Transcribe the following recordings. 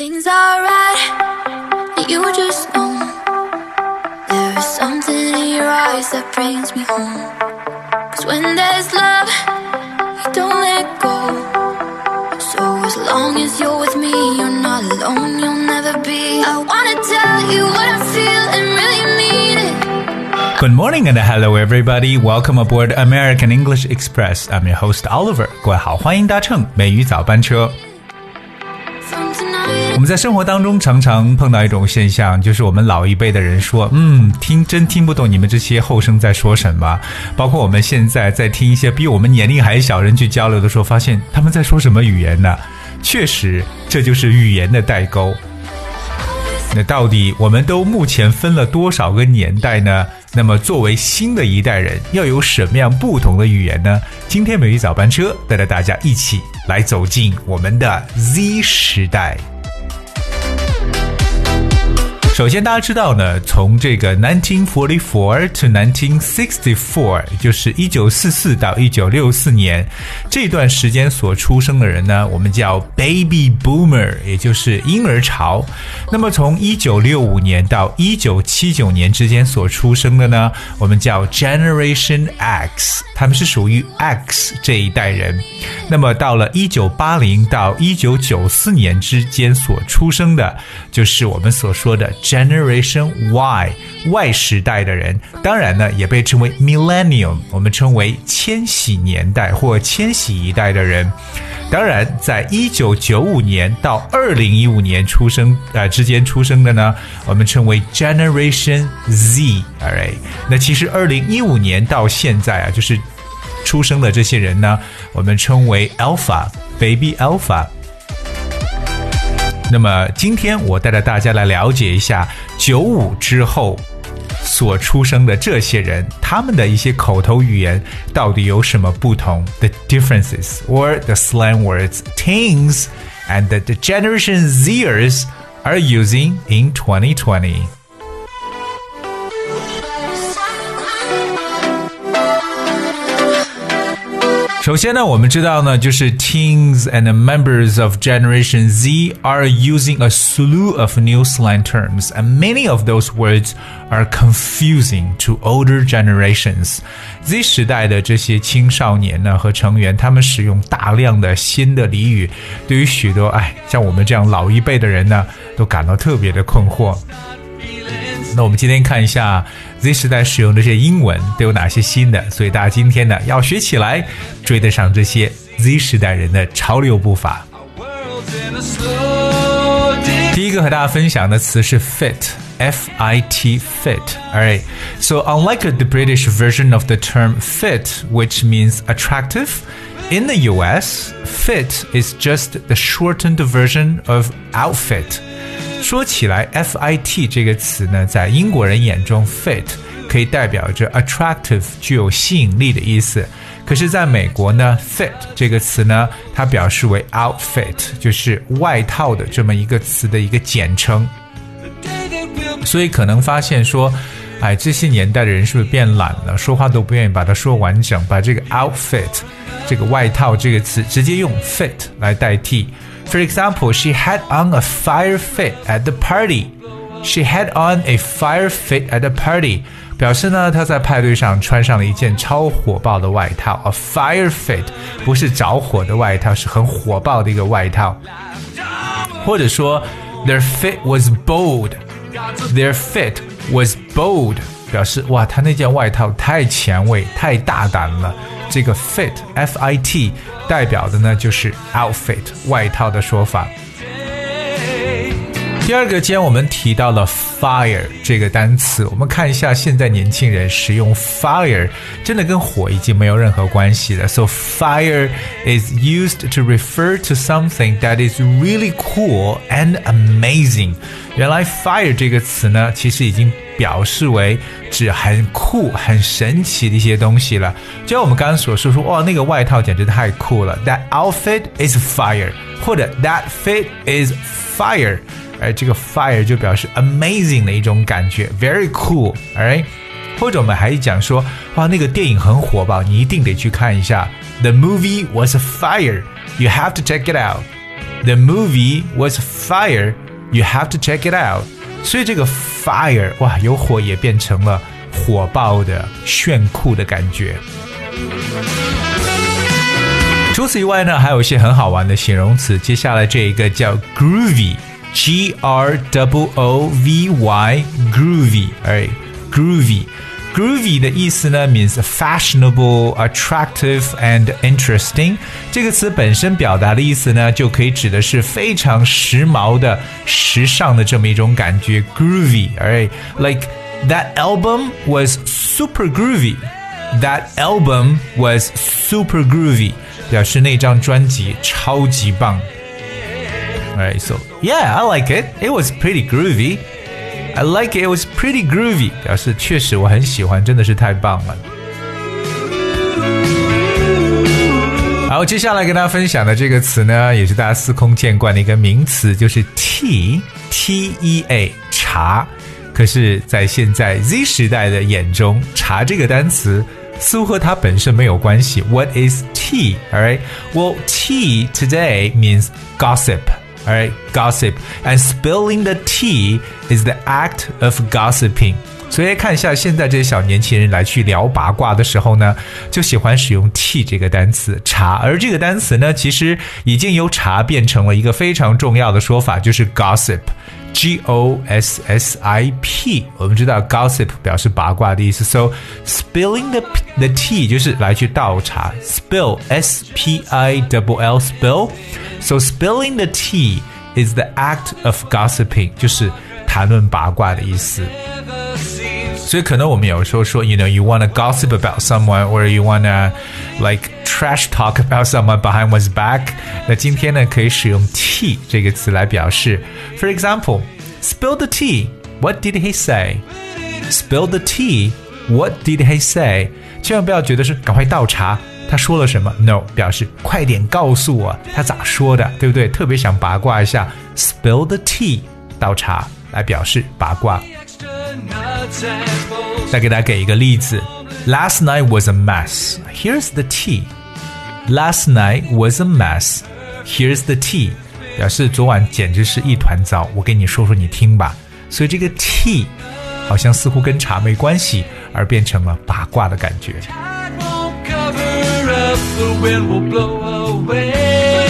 things are right, you just know. There is something in your eyes that brings me home. Cause when there's love, you don't let go. So as long as you're with me, you're not alone, you'll never be. I wanna tell you what I feel and really mean it. Good morning and hello everybody. Welcome aboard American English Express. I'm your host Oliver. 各位好，欢迎搭乘美语早班车。 我们在生活当中常常碰到一种现象，就是我们老一辈的人说：“嗯，听真听不懂你们这些后生在说什么。”包括我们现在在听一些比我们年龄还小人去交流的时候，发现他们在说什么语言呢？确实，这就是语言的代沟。那到底我们都目前分了多少个年代呢？那么作为新的一代人，要有什么样不同的语言呢？今天美语早班车带着大家一起来走进我们的 Z 时代。首先，大家知道呢，从这个1944 to 1964，就是1944到1964年这段时间所出生的人呢，我们叫 Baby Boomer，也就是婴儿潮。那么从1965年到1979年之间所出生的呢，我们叫 Generation X，他们是属于 X 这一代人。那么到了1980到1994年之间所出生的，就是我们所说的 Generation Y Y 时代的人，当然呢也被称为 Millennium，我们称为千禧年代或千禧一代的人。当然，在一九九五年到二零一五年出生呃之间出生的呢，我们称为 Generation Z。Alright，那其实二零一五年到现在啊，就是出生的这些人呢，我们称为 Alpha Baby Alpha。那么今天我带着大家来了解一下九五之后所出生的这些人，他们的一些口头语言到底有什么不同？The differences or the slang words teens and the Generation Zers are using in 2020. 首先呢，我们知道呢，就是 teens and members of Generation Z are using a slew of new slang terms, and many of those words are confusing to older generations. Z 时代的这些青少年呢和成员，他们使用大量的新的俚语，对于许多哎像我们这样老一辈的人呢，都感到特别的困惑。那我们今天看一下 Z 时代使用的这些英文都有哪些新的，所以大家今天呢要学起来，追得上这些 Z 时代人的潮流步伐。第一个和大家分享的词是 fit，F I T fit。Alright, so unlike the British version of the term fit, which means attractive. In the US, fit is just the shortened version of outfit. 说起来，fit 这个词呢，在英国人眼中，fit 可以代表着 attractive 具有吸引力的意思。可是，在美国呢，fit 这个词呢，它表示为 outfit，就是外套的这么一个词的一个简称。所以可能发现说，哎，这些年代的人是不是变懒了？说话都不愿意把它说完整，把这个 outfit 这个外套这个词直接用 fit 来代替。For example, she had on a fire fit at the party. She had on a fire fit at the party. 表示呢，她在派对上穿上了一件超火爆的外套。A fire fit 不是着火的外套，是很火爆的一个外套。或者说，their fit was bold. Their fit was bold. 表示哇，她那件外套太前卫、太大胆了。 这个 fit f i t 代表的呢就是 outfit 外套的说法。第二个，既然我们提到了 fire 这个单词，我们看一下现在年轻人使用 fire，真的跟火已经没有任何关系了。So fire is used to refer to something that is really cool and amazing。原来 fire 这个词呢，其实已经 表示为指很酷、很神奇的一些东西了。就像我们刚刚所说，说哇，那个外套简直太酷了，That outfit is fire，或者 That fit is fire。而这个 fire 就表示 amazing 的一种感觉，very cool，alright。或者我们还讲说，哇，那个电影很火爆，你一定得去看一下。The movie was a fire. You have to check it out. The movie was fire. You have to check it out. 所以这个 fire 哇，有火也变成了火爆的、炫酷的感觉。除此以外呢，还有一些很好玩的形容词。接下来这一个叫 groovy，G R W O V Y，groovy，哎，groovy。Groovy 的意思呢，means fashionable, attractive and interesting。这个词本身表达的意思呢，就可以指的是非常时髦的、时尚的这么一种感觉。Groovy，alright, like that album was super groovy. That album was super groovy，表示那张专辑超级棒。Alright, so yeah, I like it. It was pretty groovy. I like it. It was pretty groovy，表示确实我很喜欢，真的是太棒了。好，接下来跟大家分享的这个词呢，也是大家司空见惯的一个名词，就是 tea，t e a，茶。可是，在现在 Z 时代的眼中，茶这个单词似乎和它本身没有关系。What is tea? Alright, well, tea today means gossip. All right, gossip and spilling the tea is the act of gossiping. 所以看一下现在这些小年轻人来去聊八卦的时候呢，就喜欢使用 tea 这个单词茶，而这个单词呢，其实已经由茶变成了一个非常重要的说法，就是 gossip。G O S S I P，我们知道 gossip 表示八卦的意思，so spilling the the tea 就是来去倒茶，spill S P I double L spill，so spilling the tea is the act of gossiping，就是谈论八卦的意思。所以可能我们有时候说，you know you wanna gossip about someone or you wanna like trash talk about someone behind one's back。那今天呢，可以使用 tea 这个词来表示。For example, spill the tea. What did he say? Spill the tea. What did he say? 千万不要觉得是赶快倒茶，他说了什么？No，表示快点告诉我他咋说的，对不对？特别想八卦一下，spill the tea，倒茶来表示八卦。再给大家给一个例子，Last night was a mess. Here's the tea. Last night was a mess. Here's the tea. 表示昨晚简直是一团糟。我给你说说你听吧。所以这个 tea 好像似乎跟茶没关系，而变成了八卦的感觉。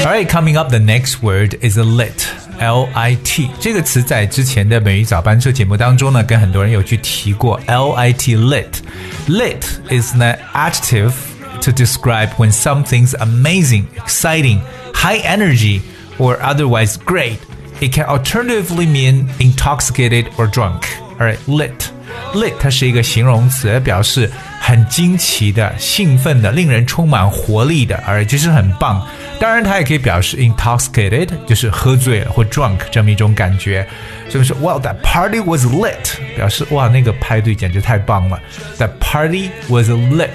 Alright, coming up, the next word is a lit. L I T 这个词在之前的美语早班车节目当中呢，跟很多人有去提过。L I T lit lit is an adjective to describe when something's amazing, exciting, high energy, or otherwise great. It can alternatively mean intoxicated or drunk. Alright, lit Lit 它是一个形容词，表示很惊奇的、兴奋的、令人充满活力的，而就是很棒。当然，它也可以表示 intoxicated，就是喝醉了或 drunk 这么一种感觉。所以说，Well, that party was lit，表示哇，那个派对简直太棒了。That party was lit。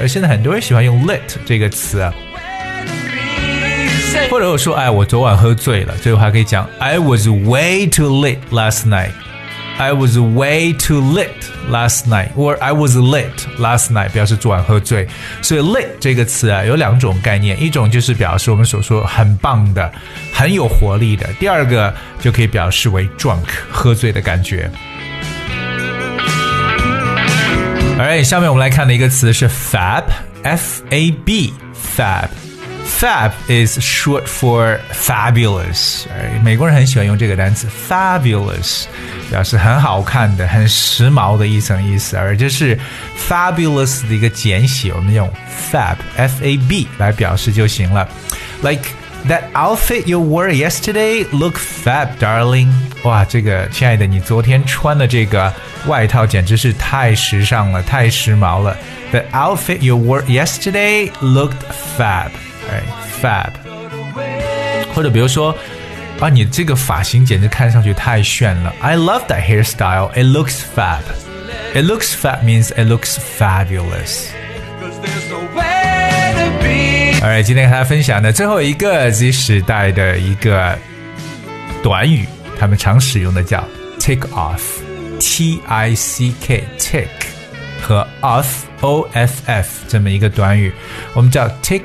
而现在很多人喜欢用 lit 这个词，或者我说，哎，我昨晚喝醉了，最后还可以讲 I was way too lit last night。I was way too lit last night, or I was lit last night，表示昨晚喝醉。所以 lit 这个词啊有两种概念，一种就是表示我们所说很棒的、很有活力的；第二个就可以表示为 drunk 喝醉的感觉。Alright，下面我们来看的一个词是 fab，f a b，fab。Fab is short for fabulous，美国人很喜欢用这个单词 fabulous，表示很好看的、很时髦的一层意思，而这是 fabulous 的一个简写，我们用 fab，f a b 来表示就行了。Like that outfit you wore yesterday look fab, darling。哇，这个亲爱的，你昨天穿的这个外套简直是太时尚了，太时髦了。The outfit you wore yesterday looked fab。 哎，fab，或者比如说，啊，你这个发型简直看上去太炫了。I love that hairstyle. It looks fab. It looks fab means it looks fabulous. Alright，今天和大家分享的最后一个 Z 时代的一个短语，他们常使用的叫 take off，T I C K take 和 off O F F 这么一个短语，我们叫 take。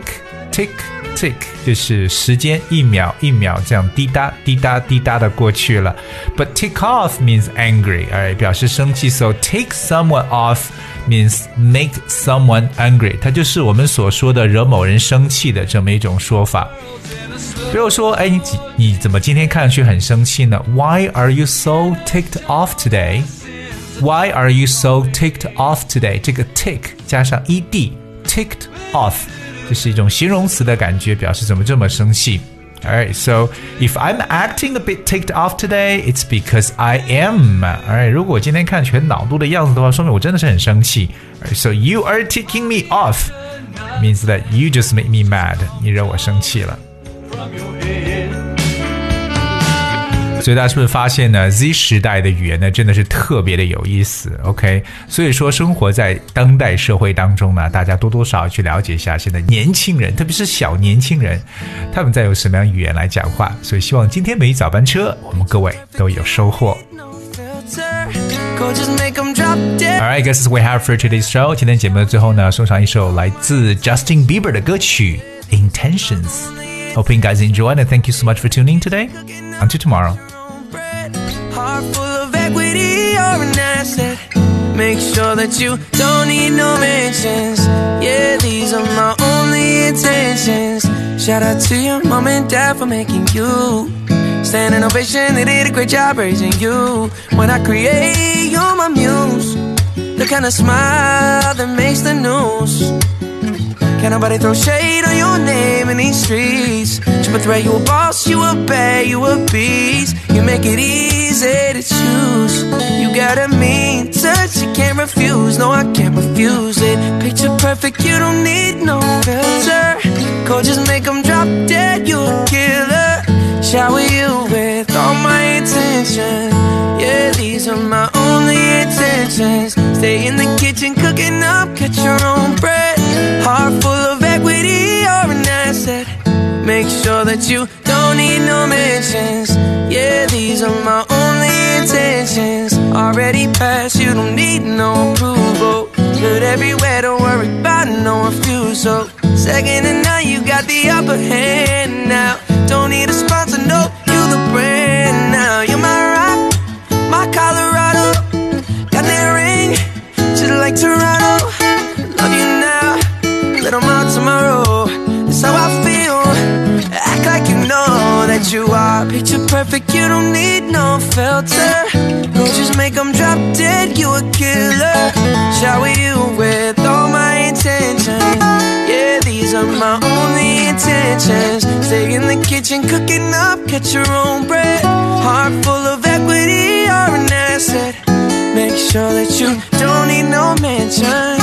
tick tick 就是时间一秒一秒这样滴答滴答滴答的过去了。But tick off means angry，哎，表示生气。So take someone off means make someone angry，它就是我们所说的惹某人生气的这么一种说法。比如说，哎，你你怎么今天看上去很生气呢？Why are you so ticked off today? Why are you so ticked off today? 这个 tick 加上 ed ticked off， 这是一种形容词的感觉，表示怎么这么生气。Alright, so if I'm acting a bit ticked off today, it's because I am. Alright，如果我今天看全恼怒的样子的话，说明我真的是很生气。Alright, so you are ticking me off means that you just made me mad. 你惹我生气了。所以大家是不是发现呢？Z 时代的语言呢，真的是特别的有意思。OK，所以说生活在当代社会当中呢，大家多多少少去了解一下现在年轻人，特别是小年轻人，他们在用什么样语言来讲话。所以希望今天每一早班车，我们各位都有收获。Alright, guys, we have for today's show。今天节目的最后呢，送上一首来自 Justin Bieber 的歌曲《Intentions》。Hoping you guys enjoyed and thank you so much for tuning today. Until tomorrow. Heart full of equity or an asset. Make sure that you don't need no mentions. Yeah, these are my only intentions. Shout out to your mom and dad for making you. stand Standing ovation, they did a great job raising you. When I create, you're my muse. The kind of smile that makes the news. Can't nobody throw shade on your name in these streets. Triple threat, you a boss, you a bad, you a beast. I it. Picture perfect, you don't need no filter. Just make them drop dead, you a killer. Shower you with all my attention. Yeah, these are my only intentions. Stay in the kitchen, cooking up, catch your own bread. Heart full of equity or an asset. Make sure that you don't need no mentions. Yeah, these are my only intentions. Already passed, you don't need no approval. Good everywhere, don't worry about no refusal. Second and now, you got the upper hand now. Don't need a sponsor, perfect. You don't need no filter. Just make them drop dead. You a killer. Shower you with all my intentions. Yeah, these are my only intentions. Stay in the kitchen, cooking up, catch your own bread. Heart full of equity or an asset. Make sure that you don't need no mention.